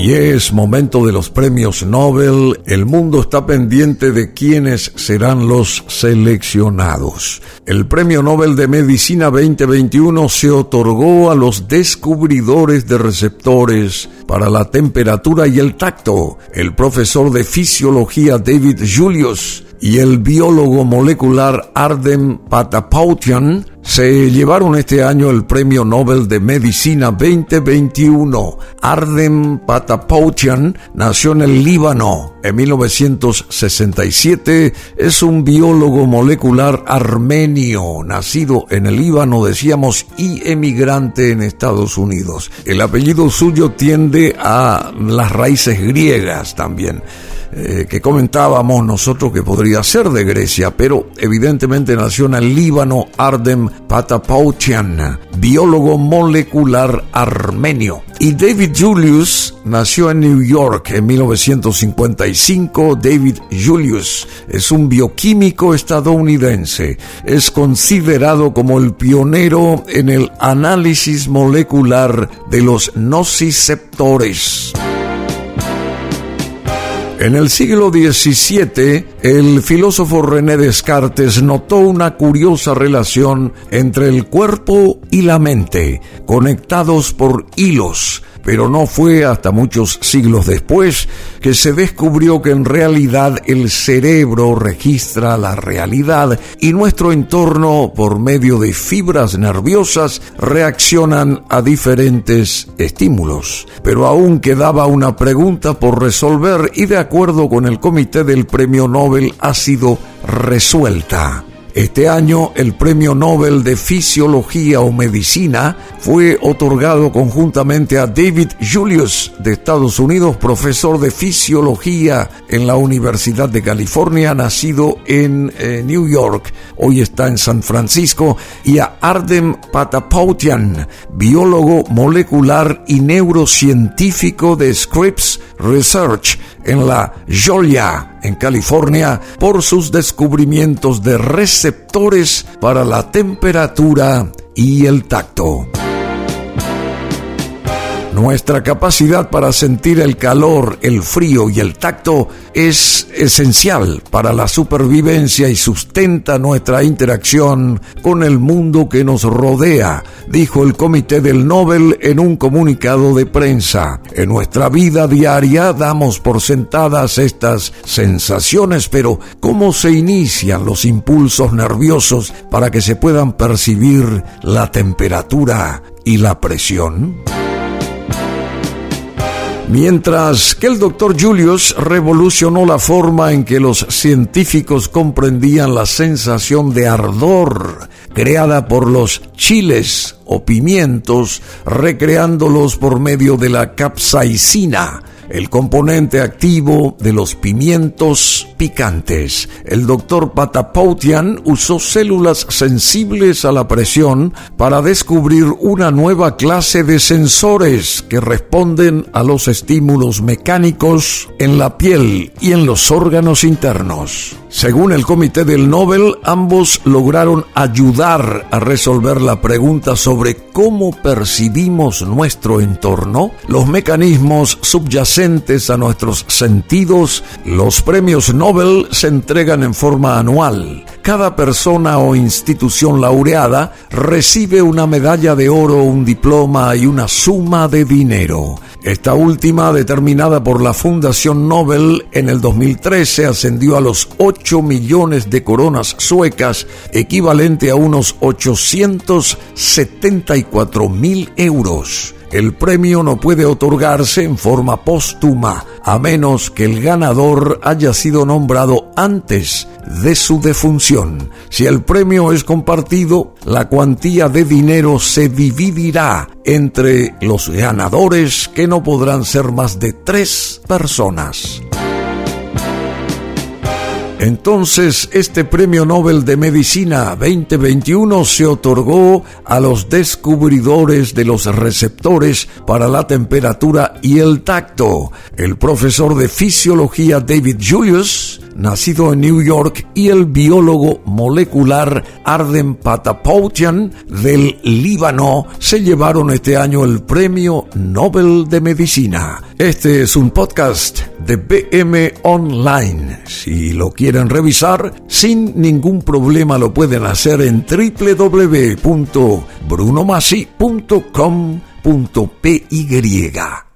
Y es momento de los premios Nobel. El mundo está pendiente de quiénes serán los seleccionados. El Premio Nobel de Medicina 2021 se otorgó a los descubridores de receptores para la temperatura y el tacto. El profesor de fisiología David Julius y el biólogo molecular Ardem Patapoutian se llevaron este año el Premio Nobel de Medicina 2021. Ardem Patapoutian nació en el Líbano en 1967. Es un biólogo molecular armenio, nacido en el Líbano, decíamos, y emigrante en Estados Unidos. El apellido suyo tiende a las raíces griegas también. Eh, que comentábamos nosotros que podría ser de Grecia, pero evidentemente nació en el Líbano Ardem Patapoutian, biólogo molecular armenio. Y David Julius nació en New York en 1955. David Julius es un bioquímico estadounidense. Es considerado como el pionero en el análisis molecular de los nociceptores. En el siglo XVII, el filósofo René Descartes notó una curiosa relación entre el cuerpo y la mente, conectados por hilos pero no fue hasta muchos siglos después que se descubrió que en realidad el cerebro registra la realidad y nuestro entorno por medio de fibras nerviosas reaccionan a diferentes estímulos. Pero aún quedaba una pregunta por resolver y de acuerdo con el comité del premio Nobel ha sido resuelta. Este año el Premio Nobel de Fisiología o Medicina fue otorgado conjuntamente a David Julius de Estados Unidos, profesor de Fisiología en la Universidad de California, nacido en eh, New York, hoy está en San Francisco, y a Ardem Patapoutian, biólogo molecular y neurocientífico de Scripps Research en la Georgia, en California, por sus descubrimientos de receptores para la temperatura y el tacto. Nuestra capacidad para sentir el calor, el frío y el tacto es esencial para la supervivencia y sustenta nuestra interacción con el mundo que nos rodea, dijo el Comité del Nobel en un comunicado de prensa. En nuestra vida diaria damos por sentadas estas sensaciones, pero ¿cómo se inician los impulsos nerviosos para que se puedan percibir la temperatura y la presión? Mientras que el doctor Julius revolucionó la forma en que los científicos comprendían la sensación de ardor creada por los chiles o pimientos, recreándolos por medio de la capsaicina, el componente activo de los pimientos picantes. El doctor Patapoutian usó células sensibles a la presión para descubrir una nueva clase de sensores que responden a los estímulos mecánicos en la piel y en los órganos internos. Según el comité del Nobel, ambos lograron ayudar a resolver la pregunta sobre cómo percibimos nuestro entorno, los mecanismos subyacentes a nuestros sentidos. Los premios Nobel se entregan en forma anual. Cada persona o institución laureada recibe una medalla de oro, un diploma y una suma de dinero. Esta última, determinada por la Fundación Nobel en el 2013, ascendió a los 8 millones de coronas suecas, equivalente a unos 874 mil euros. El premio no puede otorgarse en forma póstuma, a menos que el ganador haya sido nombrado antes de su defunción. Si el premio es compartido, la cuantía de dinero se dividirá entre los ganadores que no podrán ser más de tres personas. Entonces, este Premio Nobel de Medicina 2021 se otorgó a los descubridores de los receptores para la temperatura y el tacto, el profesor de fisiología David Julius, nacido en New York, y el biólogo molecular Arden Patapoutian del Líbano, se llevaron este año el Premio Nobel de Medicina. Este es un podcast de BM Online. Si lo quieren revisar, sin ningún problema lo pueden hacer en www.brunomasi.com.py.